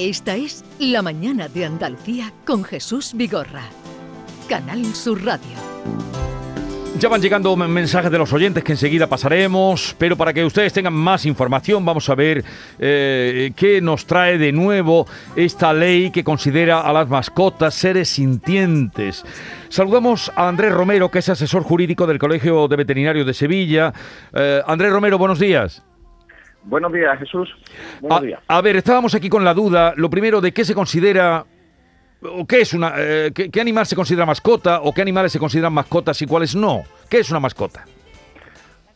Esta es La Mañana de Andalucía con Jesús Vigorra. Canal Sur Radio. Ya van llegando mensajes de los oyentes que enseguida pasaremos, pero para que ustedes tengan más información vamos a ver eh, qué nos trae de nuevo esta ley que considera a las mascotas seres sintientes. Saludamos a Andrés Romero, que es asesor jurídico del Colegio de Veterinarios de Sevilla. Eh, Andrés Romero, buenos días. Buenos días, Jesús. Buenos a, días. a ver, estábamos aquí con la duda, lo primero, de qué se considera, o qué es una, eh, qué, qué animal se considera mascota, o qué animales se consideran mascotas y cuáles no. ¿Qué es una mascota?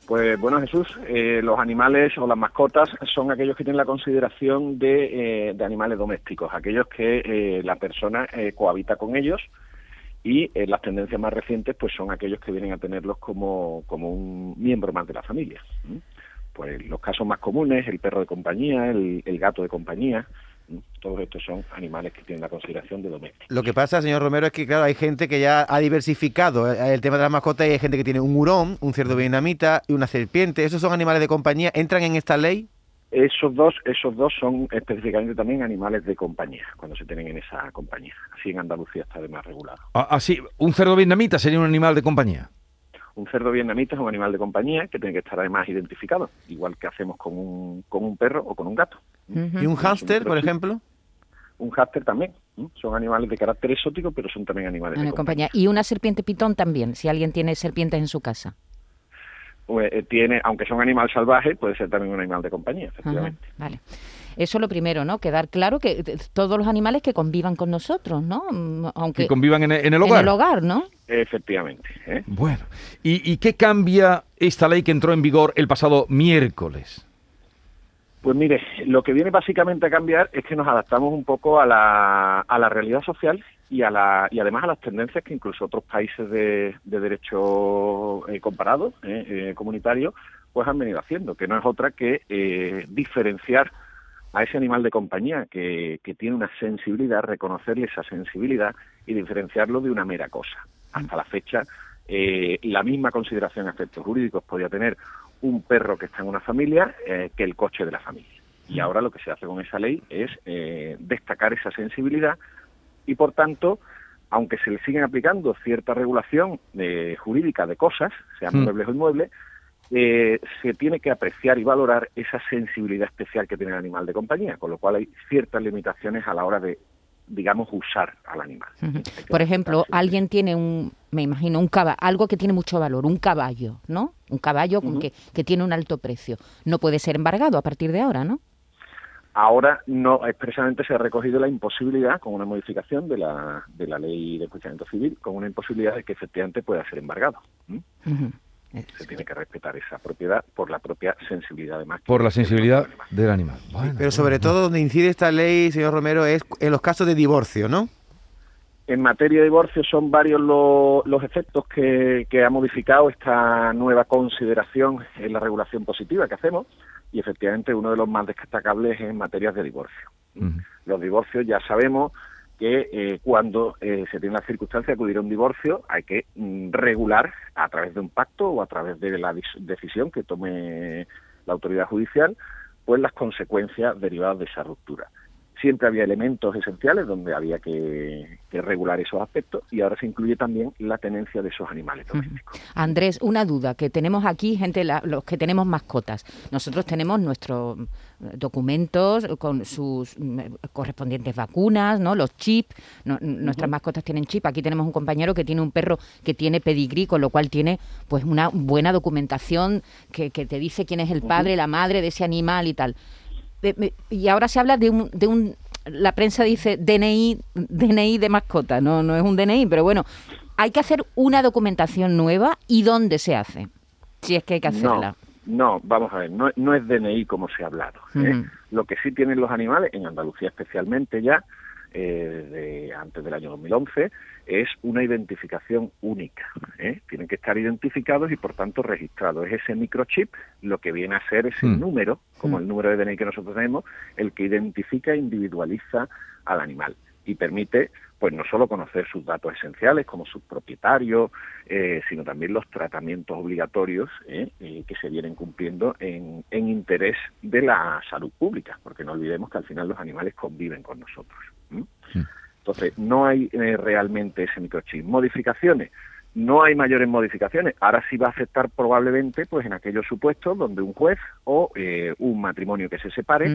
Pues bueno, Jesús, eh, los animales o las mascotas son aquellos que tienen la consideración de, eh, de animales domésticos, aquellos que eh, la persona eh, cohabita con ellos y las tendencias más recientes pues son aquellos que vienen a tenerlos como, como un miembro más de la familia. Pues los casos más comunes, el perro de compañía, el, el gato de compañía, todos estos son animales que tienen la consideración de domésticos. Lo que pasa, señor Romero, es que claro, hay gente que ya ha diversificado el tema de las mascotas y hay gente que tiene un hurón, un cerdo vietnamita y una serpiente. ¿Esos son animales de compañía? ¿Entran en esta ley? Esos dos, esos dos son específicamente también animales de compañía, cuando se tienen en esa compañía. Así en Andalucía está además regulado. Ah, Así, un cerdo vietnamita sería un animal de compañía. Un cerdo vietnamita es un animal de compañía que tiene que estar además identificado, igual que hacemos con un, con un perro o con un gato. ¿Y un hámster, por ejemplo? Un hámster también. Son animales de carácter exótico, pero son también animales Una de compañía. compañía. Y una serpiente pitón también, si alguien tiene serpientes en su casa. Pues, eh, tiene, aunque son animal salvaje, puede ser también un animal de compañía, Ajá, efectivamente. vale. Eso es lo primero, ¿no? Quedar claro que eh, todos los animales que convivan con nosotros, ¿no? Mm, Aunque Que convivan en, en el hogar. en el hogar, ¿no? Efectivamente. ¿eh? Bueno, ¿Y, ¿y qué cambia esta ley que entró en vigor el pasado miércoles? Pues mire, lo que viene básicamente a cambiar es que nos adaptamos un poco a la, a la realidad social y, a la, y además a las tendencias que incluso otros países de, de derecho eh, comparado, eh, eh, comunitario, pues han venido haciendo, que no es otra que eh, diferenciar a ese animal de compañía que, que tiene una sensibilidad, reconocerle esa sensibilidad y diferenciarlo de una mera cosa. Hasta la fecha, eh, la misma consideración a efectos jurídicos podía tener un perro que está en una familia eh, que el coche de la familia. Y ahora lo que se hace con esa ley es eh, destacar esa sensibilidad y, por tanto, aunque se le siguen aplicando cierta regulación jurídica de cosas, sean Hmm. muebles o inmuebles, eh, se tiene que apreciar y valorar esa sensibilidad especial que tiene el animal de compañía, con lo cual hay ciertas limitaciones a la hora de, digamos, usar al animal. Por ejemplo, alguien tiene un, me imagino, un caballo, algo que tiene mucho valor, un caballo, ¿no? Un caballo con que, que tiene un alto precio. No puede ser embargado a partir de ahora, ¿no? Ahora no expresamente se ha recogido la imposibilidad, con una modificación de la, de la ley de enjuiciamiento civil, con una imposibilidad de que efectivamente pueda ser embargado. Se tiene que respetar esa propiedad por la propia sensibilidad además. Por la sensibilidad del animal. Bueno, Pero sobre bueno. todo donde incide esta ley, señor Romero, es en los casos de divorcio, ¿no? En materia de divorcio son varios lo- los efectos que, que ha modificado esta nueva consideración en la regulación positiva que hacemos y efectivamente uno de los más destacables es en materias de divorcio. Los divorcios ya sabemos que eh, cuando eh, se tiene la circunstancia de acudir a un divorcio hay que mm, regular a través de un pacto o a través de la decisión que tome la autoridad judicial pues las consecuencias derivadas de esa ruptura. Siempre había elementos esenciales donde había que, que regular esos aspectos y ahora se incluye también la tenencia de esos animales domésticos. Andrés, una duda que tenemos aquí, gente, la- los que tenemos mascotas. Nosotros tenemos nuestros mm, documentos con sus mm, correspondientes vacunas, ¿no? Los chips. No- Nuestras mascotas tienen chip. Aquí tenemos un compañero que tiene un perro que tiene pedigrí, con lo cual tiene pues una buena documentación que, que te dice quién es el padre, la madre de ese animal y tal. Y ahora se habla de un, de un la prensa dice DNI, DNI de mascota, no, no es un DNI, pero bueno, hay que hacer una documentación nueva y dónde se hace, si es que hay que hacerla. No, no, vamos a ver, no, no es DNI como se ha hablado. ¿eh? Lo que sí tienen los animales, en Andalucía especialmente ya, eh, desde antes del año 2011, es una identificación única. ¿eh? Tienen que estar identificados y por tanto registrados. Es ese microchip lo que viene a ser ese Hmm. número, como Hmm. el número de DNI que nosotros tenemos, el que identifica e individualiza al animal. Y permite pues no solo conocer sus datos esenciales como sus propietarios, eh, sino también los tratamientos obligatorios eh, eh, que se vienen cumpliendo en, en, interés de la salud pública, porque no olvidemos que al final los animales conviven con nosotros. Entonces, no hay realmente ese microchip. Modificaciones, no hay mayores modificaciones. Ahora sí va a afectar probablemente pues en aquellos supuestos donde un juez o un matrimonio que se separe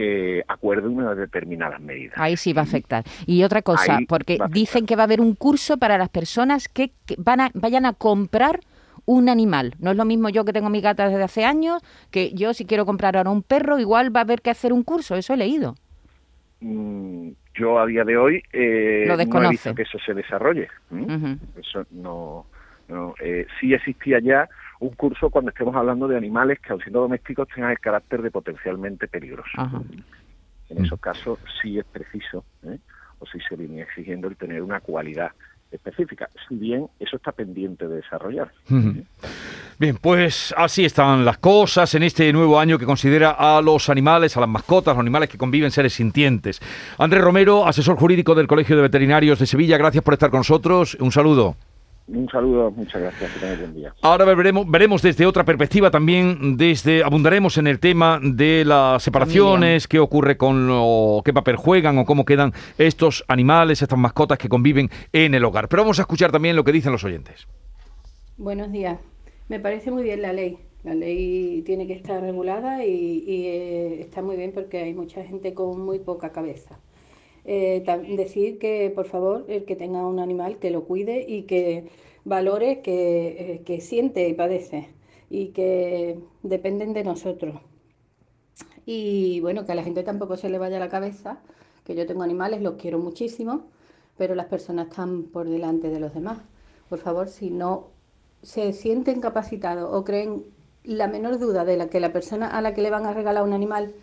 eh, acuerde unas determinadas medidas. Ahí sí va a afectar. Y otra cosa, porque dicen que va a haber un curso para las personas que, van a, vayan a comprar un animal. No es lo mismo yo que tengo mi gata desde hace años, que yo si quiero comprar ahora un perro, igual va a haber que hacer un curso. Eso he leído. Mm, yo a día de hoy eh, no he visto que eso se desarrolle. Eso no, no eh, sí existía ya un curso cuando estemos hablando de animales que, aun siendo domésticos, tengan el carácter de potencialmente peligroso. En esos casos sí es preciso, ¿eh? o sí se viene exigiendo el tener una cualidad específica, si bien eso está pendiente de desarrollar. Bien, pues así están las cosas en este nuevo año que considera a los animales, a las mascotas, los animales que conviven seres sintientes. Andrés Romero, asesor jurídico del Colegio de Veterinarios de Sevilla, gracias por estar con nosotros. Un saludo. Un saludo, muchas gracias, que buen día. Ahora veremos, veremos desde otra perspectiva también, desde abundaremos en el tema de las separaciones, qué ocurre con lo, qué papel juegan o cómo quedan estos animales, estas mascotas que conviven en el hogar. Pero vamos a escuchar también lo que dicen los oyentes. Buenos días. Me parece muy bien la ley. La ley tiene que estar regulada y, eh, está muy bien porque hay mucha gente con muy poca cabeza. Eh, decir que, por favor, el que tenga un animal, que lo cuide y que valore que, eh, que siente y padece y que dependen de nosotros. Y bueno, que a la gente tampoco se le vaya la cabeza, que yo tengo animales, los quiero muchísimo, pero las personas están por delante de los demás. Por favor, si no se sienten capacitados o creen la menor duda de la que la persona a la que le van a regalar un animal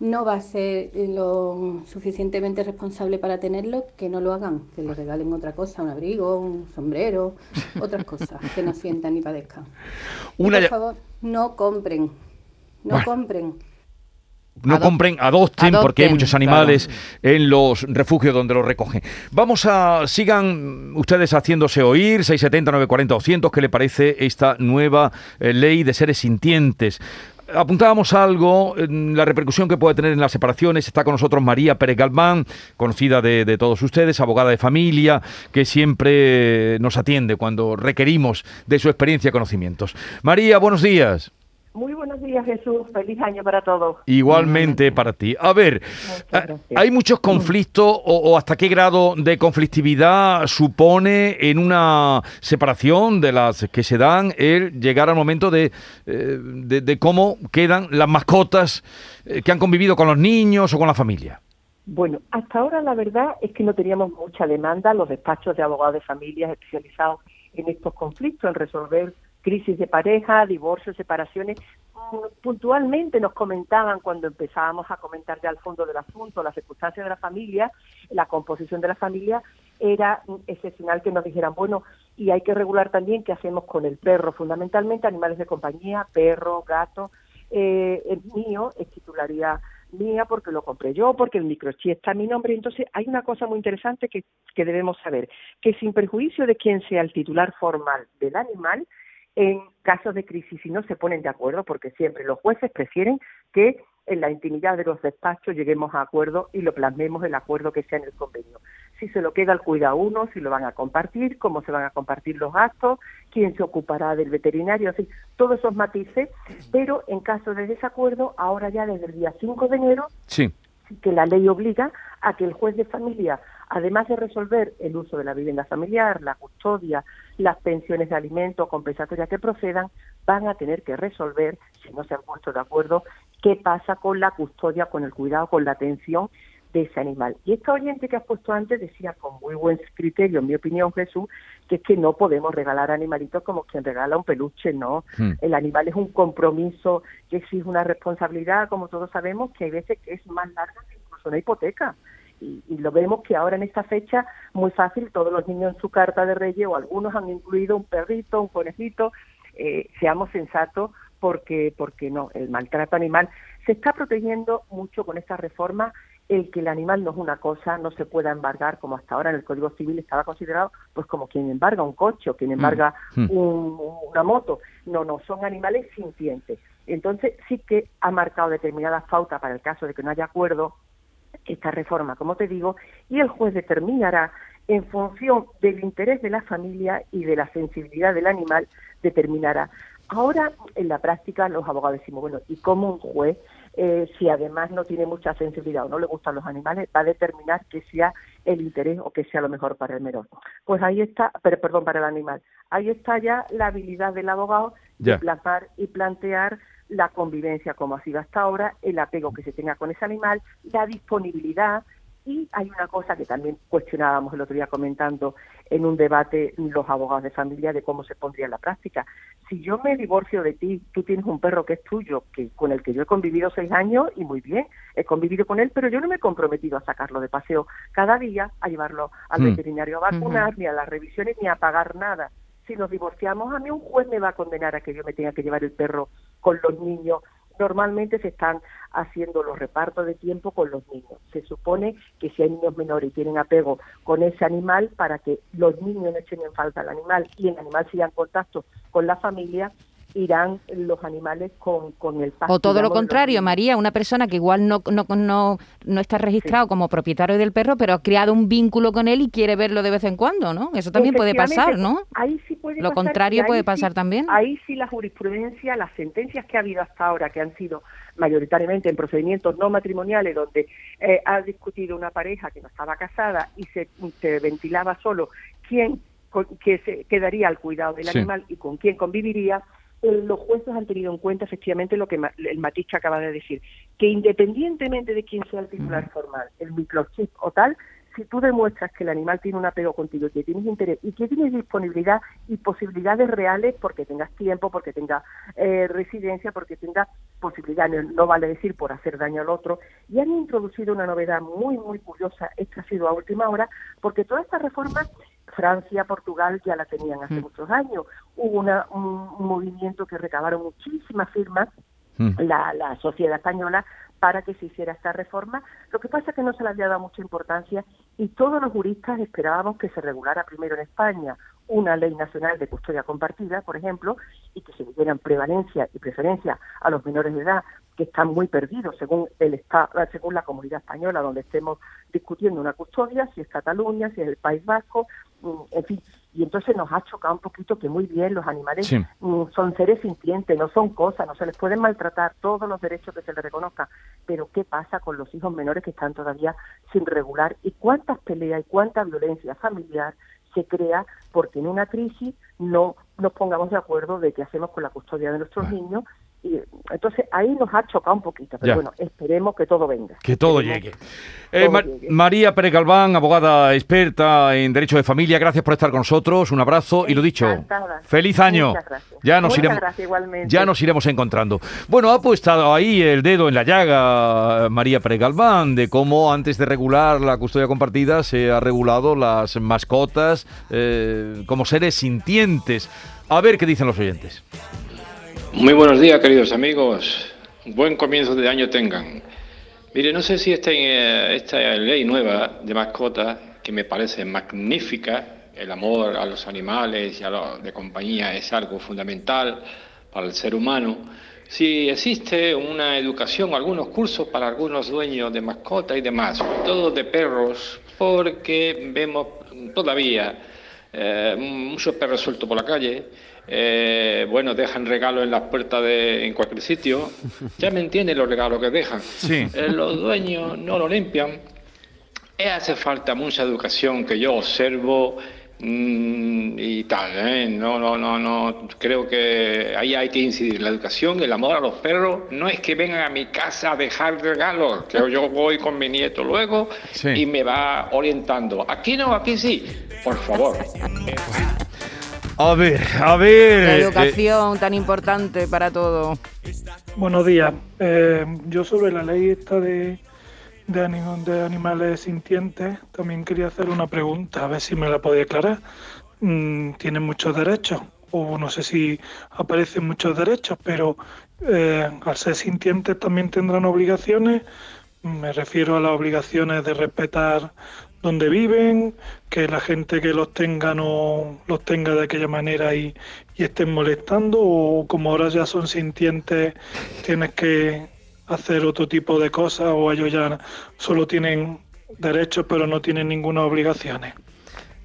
no va a ser lo suficientemente responsable para tenerlo, que no lo hagan, que le regalen otra cosa, un abrigo, un sombrero, otras cosas, que no sientan ni padezcan. por favor, no compren, no compren. No compren, adopten, porque hay muchos animales en los refugios donde los recogen. Vamos a, sigan ustedes haciéndose oír, 670, 940, 200, ¿qué le parece esta nueva eh, ley de seres sintientes? Apuntábamos algo, la repercusión que puede tener en las separaciones. Está con nosotros María Pérez Galván, conocida de, todos ustedes, abogada de familia, que siempre nos atiende cuando requerimos de su experiencia y conocimientos. María, buenos días. Muy buenos días, Jesús. Feliz año para todos. Igualmente para ti. A ver, ¿hay muchos conflictos o, hasta qué grado de conflictividad supone en una separación de las que se dan el llegar al momento de, eh, de, cómo quedan las mascotas eh, que han convivido con los niños o con la familia? Bueno, hasta ahora la verdad es que no teníamos mucha demanda los despachos de abogados de familias especializados en estos conflictos, en resolver crisis de pareja, divorcios, separaciones. Puntualmente nos comentaban cuando empezábamos a comentar ya al fondo del asunto, las circunstancias de la familia, la composición de la familia, era excepcional que nos dijeran, bueno, y hay que regular también qué hacemos con el perro, fundamentalmente animales de compañía, perro, gato. Eh, el mío es titularidad mía porque lo compré yo, porque el microchip está a mi nombre. Entonces, hay una cosa muy interesante que, que debemos saber, que sin perjuicio de quien sea el titular formal del animal, en casos de crisis si no se ponen de acuerdo, porque siempre los jueces prefieren que en la intimidad de los despachos lleguemos a acuerdo y lo plasmemos el acuerdo que sea en el convenio. Si se lo queda al cuidado uno, si lo van a compartir, cómo se van a compartir los gastos, quién se ocupará del veterinario, así, todos esos matices, pero en caso de desacuerdo, ahora ya desde el día 5 de enero, sí. que la ley obliga a que el juez de familia además de resolver el uso de la vivienda familiar, la custodia, las pensiones de alimento compensatorias que procedan, van a tener que resolver, si no se han puesto de acuerdo, qué pasa con la custodia, con el cuidado, con la atención de ese animal. Y esta oyente que has puesto antes decía con muy buen criterio, en mi opinión, Jesús, que es que no podemos regalar animalitos como quien regala un peluche, no. Hmm. El animal es un compromiso que exige una responsabilidad, como todos sabemos, que hay veces que es más larga que incluso una hipoteca y, lo vemos que ahora en esta fecha, muy fácil, todos los niños en su carta de reyes o algunos han incluido un perrito, un conejito, eh, seamos sensatos porque, porque no, el maltrato animal se está protegiendo mucho con esta reforma el que el animal no es una cosa, no se pueda embargar como hasta ahora en el Código Civil estaba considerado, pues como quien embarga un coche o quien embarga Mm. un- una moto. No, no, son animales sintientes. Entonces sí que ha marcado determinadas pautas para el caso de que no haya acuerdo esta reforma, como te digo, y el juez determinará en función del interés de la familia y de la sensibilidad del animal, determinará. Ahora, en la práctica, los abogados decimos, bueno, ¿y cómo un juez, eh, si además no tiene mucha sensibilidad o no le gustan los animales, va a determinar que sea el interés o que sea lo mejor para el menor? Pues ahí está, pero perdón, para el animal. Ahí está ya la habilidad del abogado Ya. de plasmar y plantear la convivencia como ha sido hasta ahora, el apego que se tenga con ese animal, la disponibilidad y hay una cosa que también cuestionábamos el otro día comentando en un debate los abogados de familia de cómo se pondría en la práctica. Si yo me divorcio de ti, tú tienes un perro que es tuyo, que con el que yo he convivido seis años y muy bien, he convivido con él, pero yo no me he comprometido a sacarlo de paseo cada día, a llevarlo al Mm. veterinario a vacunar, ni a las revisiones, ni a pagar nada. Si nos divorciamos, a mí un juez me va a condenar a que yo me tenga que llevar el perro con los niños. Normalmente se están haciendo los repartos de tiempo con los niños. Se supone que si hay niños menores y tienen apego con ese animal, para que los niños no echen en falta al animal y el animal siga en contacto con la familia, irán los animales con, con el pasto. O todo lo los contrario. María, una persona que igual no, no, no, no está registrado como propietario del perro, pero ha creado un vínculo con él y quiere verlo de vez en cuando, ¿no? Eso también puede pasar, ¿no? Ahí sí puede Lo pasar, contrario puede sí- pasar también. Ahí sí la jurisprudencia, las sentencias que ha habido hasta ahora, que han sido mayoritariamente en procedimientos no matrimoniales, donde eh, ha discutido una pareja que no estaba casada y se, se ventilaba solo quién con- que se quedaría al cuidado del Sí. animal y con quién conviviría, los jueces han tenido en cuenta efectivamente lo que el matiz que acaba de decir, que independientemente de quién sea el titular formal, el microchip o tal, si tú demuestras que el animal tiene un apego contigo, que tienes interés y que tienes disponibilidad y posibilidades reales porque tengas tiempo, porque tengas eh, residencia, porque tengas posibilidad, no, no vale decir por hacer daño al otro, y han introducido una novedad muy, muy curiosa, esta ha sido a última hora, porque todas estas reformas Francia, Portugal ya la tenían hace Mm. muchos años. Hubo una- un, un movimiento que recabaron muchísimas firmas Mm. la, la sociedad española para que se hiciera esta reforma. Lo que pasa es que no se le había dado mucha importancia y todos los juristas esperábamos que se regulara primero en España una ley nacional de custodia compartida, por ejemplo, y que se dieran prevalencia y preferencia a los menores de edad que están muy perdidos según el esta- según la comunidad española donde estemos discutiendo una custodia, si es Cataluña, si es el País Vasco, en fin. Y entonces nos ha chocado un poquito que muy bien los animales Sí. mm, son seres sintientes, no son cosas, no se les pueden maltratar todos los derechos que se les reconozcan. Pero ¿qué pasa con los hijos menores que están todavía sin regular? ¿Y cuántas peleas y cuánta violencia familiar se crea porque en una crisis no nos pongamos de acuerdo de qué hacemos con la custodia de nuestros niños? Y entonces ahí nos ha chocado un poquito, pero Ya. bueno, esperemos que todo venga. Que todo llegue. Eh, todo Ma- llegue. María Pérez Galván, abogada experta en Derecho de Familia, gracias por estar con nosotros. Un abrazo y lo dicho, Encantada. feliz año. Ya nos Muchas iremos, igualmente. ya nos iremos encontrando. Bueno, ha puesto ahí el dedo en la llaga María Pérez Galván de cómo antes de regular la custodia compartida se ha regulado las mascotas eh, como seres sintientes. A ver qué dicen los oyentes. Muy buenos días, queridos amigos. Buen comienzo de año tengan. Mire, no sé si esta, eh, esta ley nueva de mascotas, que me parece magnífica, el amor a los animales y a los de compañía es algo fundamental para el ser humano. Si existe una educación algunos cursos para algunos dueños de mascotas y demás, sobre todo de perros, porque vemos todavía eh, muchos perros sueltos por la calle, eh, bueno, dejan regalos en las puertas de en cualquier sitio. Ya me entienden los regalos que dejan. Sí. Eh, los dueños no lo limpian. Eh, hace falta mucha educación que yo observo y tal. ¿eh? No, no, no, no. Creo que ahí hay que incidir. La educación, el amor a los perros, no es que vengan a mi casa a dejar regalos, que yo voy con mi nieto luego Sí. y me va orientando. Aquí no, aquí sí. Por favor. A ver, a ver. La eh, educación tan importante para todo. Buenos días. Eh, yo sobre la ley esta de, de, anim- de animales sintientes también quería hacer una pregunta, a ver si me la podía aclarar. Mm, tienen muchos derechos, o no sé si aparecen muchos derechos, pero eh, al ser sintientes también tendrán obligaciones Me refiero a las obligaciones de respetar donde viven, que la gente que los tenga no los tenga de aquella manera y, y estén molestando, o como ahora ya son sintientes, tienes que hacer otro tipo de cosas, o ellos ya solo tienen derechos pero no tienen ninguna obligaciones.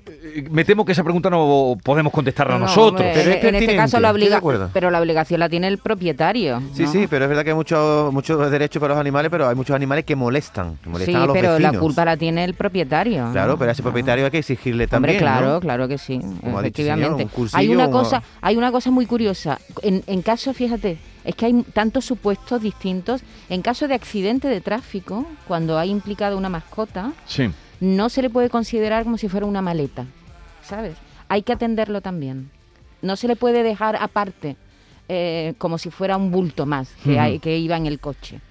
Eh, Me temo que esa pregunta no podemos contestarla No, nosotros. hombre, Pero es en este caso la obliga pero la obligación la tiene el propietario. Sí, ¿no? sí, pero es verdad que hay muchos muchos derechos para los animales, pero hay muchos animales que molestan, que Sí, molestan a los pero vecinos. la culpa la tiene el propietario. Claro, ¿no? pero a ese propietario hay que exigirle Hombre, también, claro, ¿no? claro que sí, Como ha dicho el señor, efectivamente. un cursillo, hay una una- cosa, hay una cosa muy curiosa. En, en caso, fíjate, es que hay tantos supuestos distintos. En caso de accidente de tráfico, cuando hay implicado una mascota, Sí. No se le puede considerar como si fuera una maleta, ¿sabes? Hay que atenderlo también. No se le puede dejar aparte eh, como si fuera un bulto más que, hay, que iba en el coche.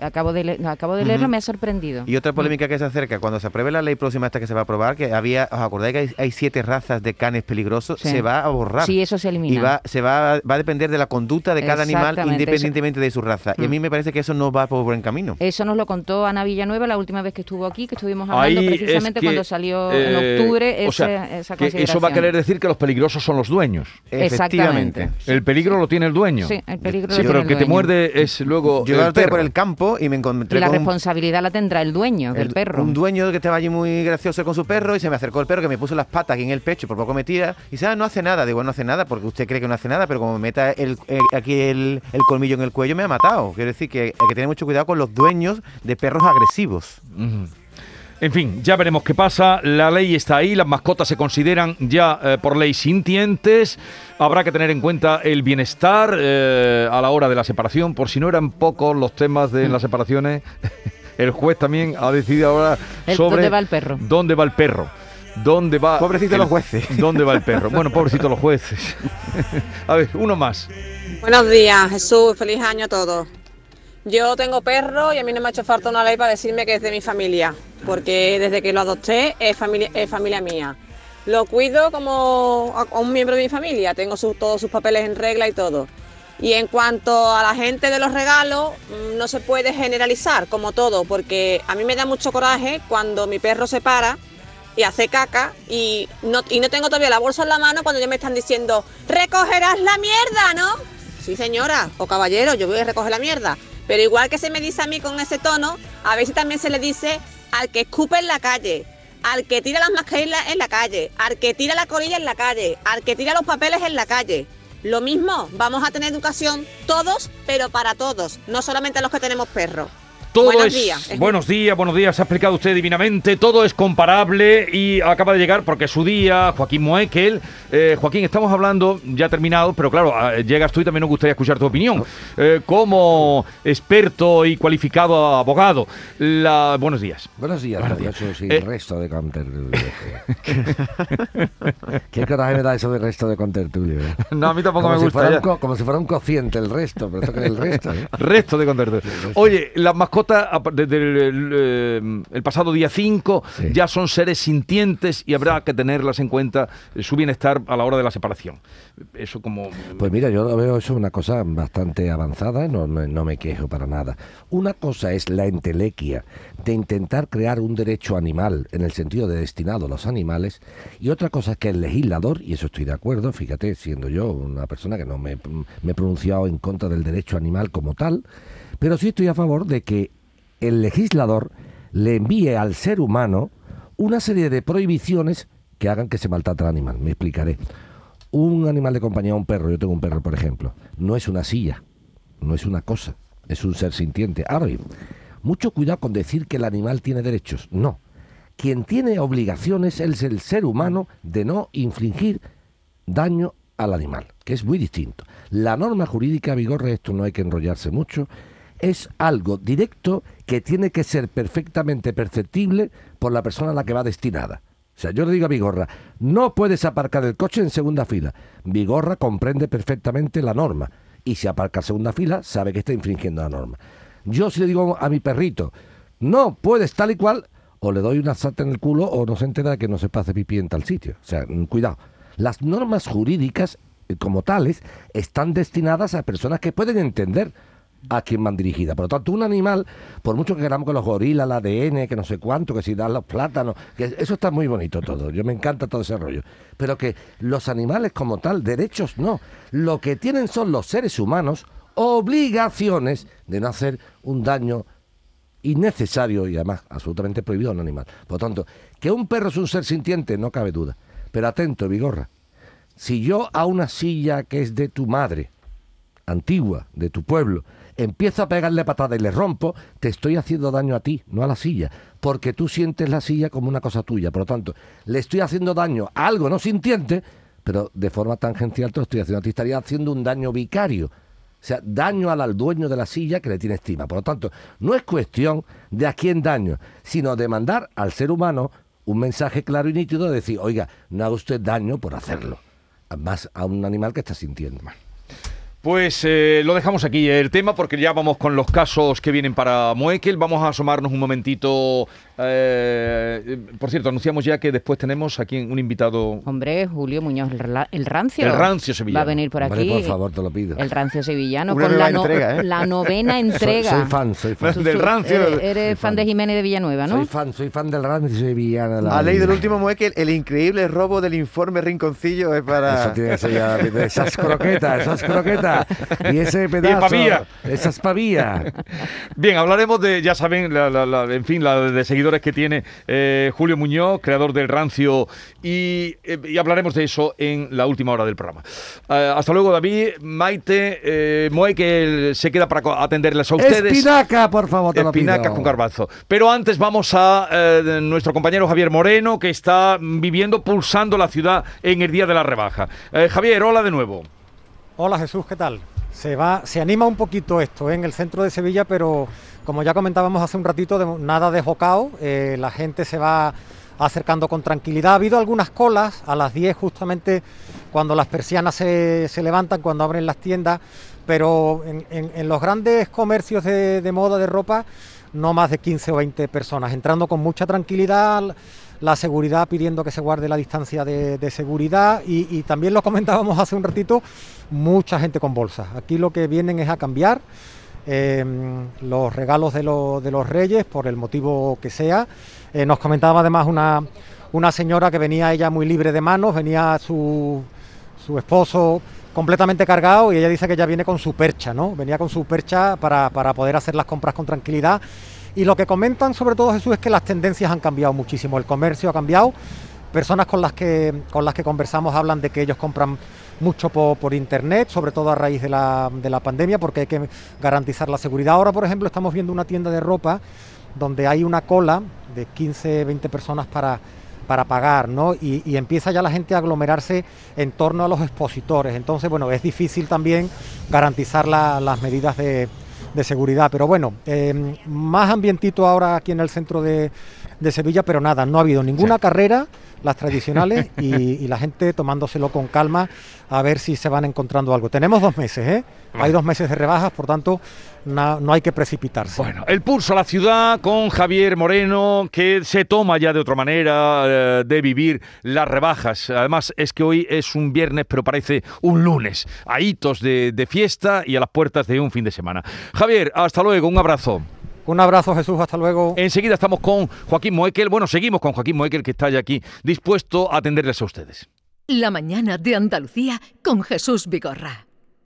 Acabo de, le- acabo de leerlo, me ha sorprendido. Y otra polémica que se acerca, cuando se apruebe la ley próxima esta que se va a aprobar, que había, ¿os acordáis que hay, hay siete razas de canes peligrosos? Sí. Se va a borrar. Sí, eso se elimina. Y va, se va, va a depender de la conducta de cada animal independientemente de su raza. Y a Mm. mí me parece que eso no va por buen camino. Eso nos lo contó Ana Villanueva la última vez que estuvo aquí, que estuvimos hablando Ahí es precisamente que, cuando salió eh, en octubre o ese- sea, esa que eso va a querer decir que los peligrosos son los dueños. Exactamente. El peligro lo tiene el dueño. Sí, el peligro Sí, lo pero tiene el que el te muerde es luego perro. por el campo y me encontré Y la con un- responsabilidad la tendrá el dueño del el- perro. un dueño que estaba allí muy gracioso con su perro y se me acercó el perro que me puso las patas aquí en el pecho y por poco me tira y dice, ah, no hace nada. Digo, no hace nada porque usted cree que no hace nada, pero como me meta el, eh, aquí el, el colmillo en el cuello me ha matado. Quiero decir que hay que tener mucho cuidado con los dueños de perros agresivos. Ujú. En fin, ya veremos qué pasa. La ley está ahí, las mascotas se consideran ya eh, por ley sintientes. Habrá que tener en cuenta el bienestar eh, a la hora de la separación. Por si no eran pocos los temas de las separaciones, el juez también ha decidido ahora El- sobre ¿dónde va el perro? ¿Dónde va el perro? ¿Dónde va Pobrecito el- los jueces. ¿Dónde va el perro? Bueno, pobrecitos los jueces. a ver, uno más. Buenos días, Jesús. Feliz año a todos. Yo tengo perro y a mí no me ha hecho falta una ley para decirme que es de mi familia, porque desde que lo adopté es familia, es familia mía. Lo cuido como un miembro de mi familia, tengo todos sus papeles en regla y todo. Y en cuanto a la gente de los regalos, mm, no se puede generalizar como todo, porque a mí me da mucho coraje cuando mi perro se para y hace caca y no, y no tengo todavía la bolsa en la mano cuando ya me están diciendo, recogerás la mierda, ¿no? Sí, señora, o caballero, yo voy a recoger la mierda. Pero igual que se me dice a mí con ese tono, a veces también se le dice al que escupe en la calle, al que tira las mascarillas en la calle, al que tira la colilla en la calle, al que tira los papeles en la calle. Lo mismo, vamos a tener educación todos, pero para todos, no solamente los que tenemos perros. Todo Buenos es, días. Es buenos días, buenos días, se ha explicado usted divinamente, todo es comparable y acaba de llegar porque es su día, Joaquín Moekel. Eh, Joaquín, estamos hablando, ya terminado, pero claro, ah, llegas tú y también nos gustaría escuchar tu opinión. Eh, como experto y cualificado abogado, la, buenos días. Buenos días, Buenos días. y Eh, el resto de contertulio. ¿Qué coraje me da eso del resto de contertulio? eh? No, a mí tampoco como me si gusta. co- como si fuera un cociente el resto, pero esto que es el resto. ¿eh? Resto de contertulio. Oye, las mascotas desde el, el, el pasado día 5 Sí. ya son seres sintientes y habrá que tenerlas en cuenta eh, su bienestar a la hora de la separación. Eso como... Pues mira, yo lo veo eso una cosa bastante avanzada, no, no, no me quejo para nada. Una cosa es la entelequia de intentar crear un derecho animal en el sentido de destinado a los animales y otra cosa es que el legislador, y eso estoy de acuerdo, fíjate, siendo yo una persona que no me, me he pronunciado en contra del derecho animal como tal, pero sí estoy a favor de que el legislador le envíe al ser humano una serie de prohibiciones que hagan que se maltrate al animal. Me explicaré. Un animal de compañía, un perro, yo tengo un perro, por ejemplo, no es una silla, no es una cosa, es un ser sintiente. Ahora bien, mucho cuidado con decir que el animal tiene derechos. No. Quien tiene obligaciones es el ser humano de no infligir daño al animal, que es muy distinto. La norma jurídica, Vigorre, esto no hay que enrollarse mucho, es algo directo que tiene que ser perfectamente perceptible por la persona a la que va destinada. O sea, yo le digo a Vigorra, no puedes aparcar el coche en segunda fila. Vigorra comprende perfectamente la norma y si aparca en segunda fila sabe que está infringiendo la norma. Yo si le digo a mi perrito, no puedes tal y cual, o le doy una salta en el culo o no se entera que no se pase pipí en tal sitio. O sea, mm, cuidado. Las normas jurídicas, eh, como tales, están destinadas a personas que pueden entender a quien van dirigidas. Por lo tanto, un animal, por mucho que queramos que los gorilas, el ADN, que no sé cuánto, que si dan los plátanos, que eso está muy bonito todo. Yo me encanta todo ese rollo. Pero que los animales como tal, derechos no. Lo que tienen son los seres humanos obligaciones de no hacer un daño innecesario y además absolutamente prohibido a un animal. Por lo tanto, que un perro es un ser sintiente, no cabe duda. Pero atento, Vigorra. Si yo a una silla que es de tu madre, antigua, de tu pueblo, empiezo a pegarle patada y le rompo, te estoy haciendo daño a ti, no a la silla, porque tú sientes la silla como una cosa tuya. Por lo tanto, le estoy haciendo daño a algo no sintiente, pero de forma tangencial te lo estoy haciendo a ti. Estaría haciendo un daño vicario. O sea, daño al, al dueño de la silla que le tiene estima. Por lo tanto, no es cuestión de a quién daño, sino de mandar al ser humano un mensaje claro y nítido de decir, oiga, no haga usted daño por hacerlo. Más a un animal que está sintiendo. Pues eh, lo dejamos aquí el tema porque ya vamos con los casos que vienen para Moekel. Vamos a asomarnos un momentito. Eh, por cierto, anunciamos ya que después tenemos aquí un invitado. Hombre, Julio Muñoz, el, ra- el rancio. El rancio sevillano. Va a venir por Hombre, aquí. por favor, te lo pido. El rancio sevillano Una con la, no- entrega, ¿eh? la novena entrega. Soy, soy fan, soy fan. Tú- Del rancio. Eres, fan fan. de Jiménez de Villanueva, ¿no? Soy fan, soy fan del rancio sevillano. la Ha leído el último mueque, el increíble robo del informe Rinconcillo es para... Eso tiene que ser ya de esas croquetas, esas croquetas. Y ese pedazo. pavía. Esas pavillas. Bien, hablaremos de, ya saben, la, la- la- en fin, la de seguidores que tiene eh, Julio Muñoz, creador del Rancio, y, eh, y hablaremos de eso en la última hora del programa. Eh, hasta luego, David, Maite, eh, Moe, que se queda para atenderles a ustedes. Espinaca, por favor, te lo pido. Espinacas con garbanzo. Pero antes vamos a eh, nuestro compañero Javier Moreno, que está viviendo, pulsando la ciudad en el día de la rebaja. Eh, Javier, hola de nuevo. Hola Jesús, ¿qué tal? Se va, se anima un poquito esto ¿eh? en el centro de Sevilla, pero como ya comentábamos hace un ratito, nada de jocao, eh, la gente se va acercando con tranquilidad. Ha habido algunas colas a las 10 justamente cuando las persianas se, se levantan, cuando abren las tiendas, pero en los grandes comercios de, de moda, de ropa, no más de 15 o 20 personas, entrando con mucha tranquilidad, la seguridad pidiendo que se guarde la distancia de, de seguridad y, y también lo comentábamos hace un ratito, mucha gente con bolsas. Aquí lo que vienen es a cambiar eh, los regalos de, lo- de los reyes por el motivo que sea. Eh, nos comentaba además una, una señora que venía ella muy libre de manos, venía su, su esposo completamente cargado y ella dice que ya viene con su percha, ¿no? Venía con su percha para, para poder hacer las compras con tranquilidad. Y lo que comentan sobre todo Jesús es que las tendencias han cambiado muchísimo, el comercio ha cambiado. Personas con las que, con las que conversamos hablan de que ellos compran mucho po- por, internet, sobre todo a raíz de la, de la pandemia, porque hay que garantizar la seguridad. Ahora, por ejemplo, estamos viendo una tienda de ropa donde hay una cola de 15, 20 personas para, para pagar, ¿no? Y, y empieza ya la gente a aglomerarse en torno a los expositores. Entonces, bueno, es difícil también garantizar la- las medidas de, de seguridad. Pero bueno, eh, más ambientito ahora aquí en el centro de, de Sevilla, pero nada, no ha habido ninguna carrera, las tradicionales, y, la gente tomándoselo con calma a ver si se van encontrando algo. Tenemos dos meses, ¿eh? Hay dos meses de rebajas, por tanto, na- no hay que precipitarse. Bueno, el pulso a la ciudad con Javier Moreno, que se toma ya de otra manera eh, de vivir las rebajas. Además, es que hoy es un viernes, pero parece un lunes. A hitos de, de fiesta y a las puertas de un fin de semana. Javier, hasta luego, un abrazo. Un abrazo, Jesús, hasta luego. Enseguida estamos con Joaquín Moekel. Bueno, seguimos con Joaquín Moekel, que está ya aquí, dispuesto a atenderles a ustedes. La mañana de Andalucía con Jesús Vigorra.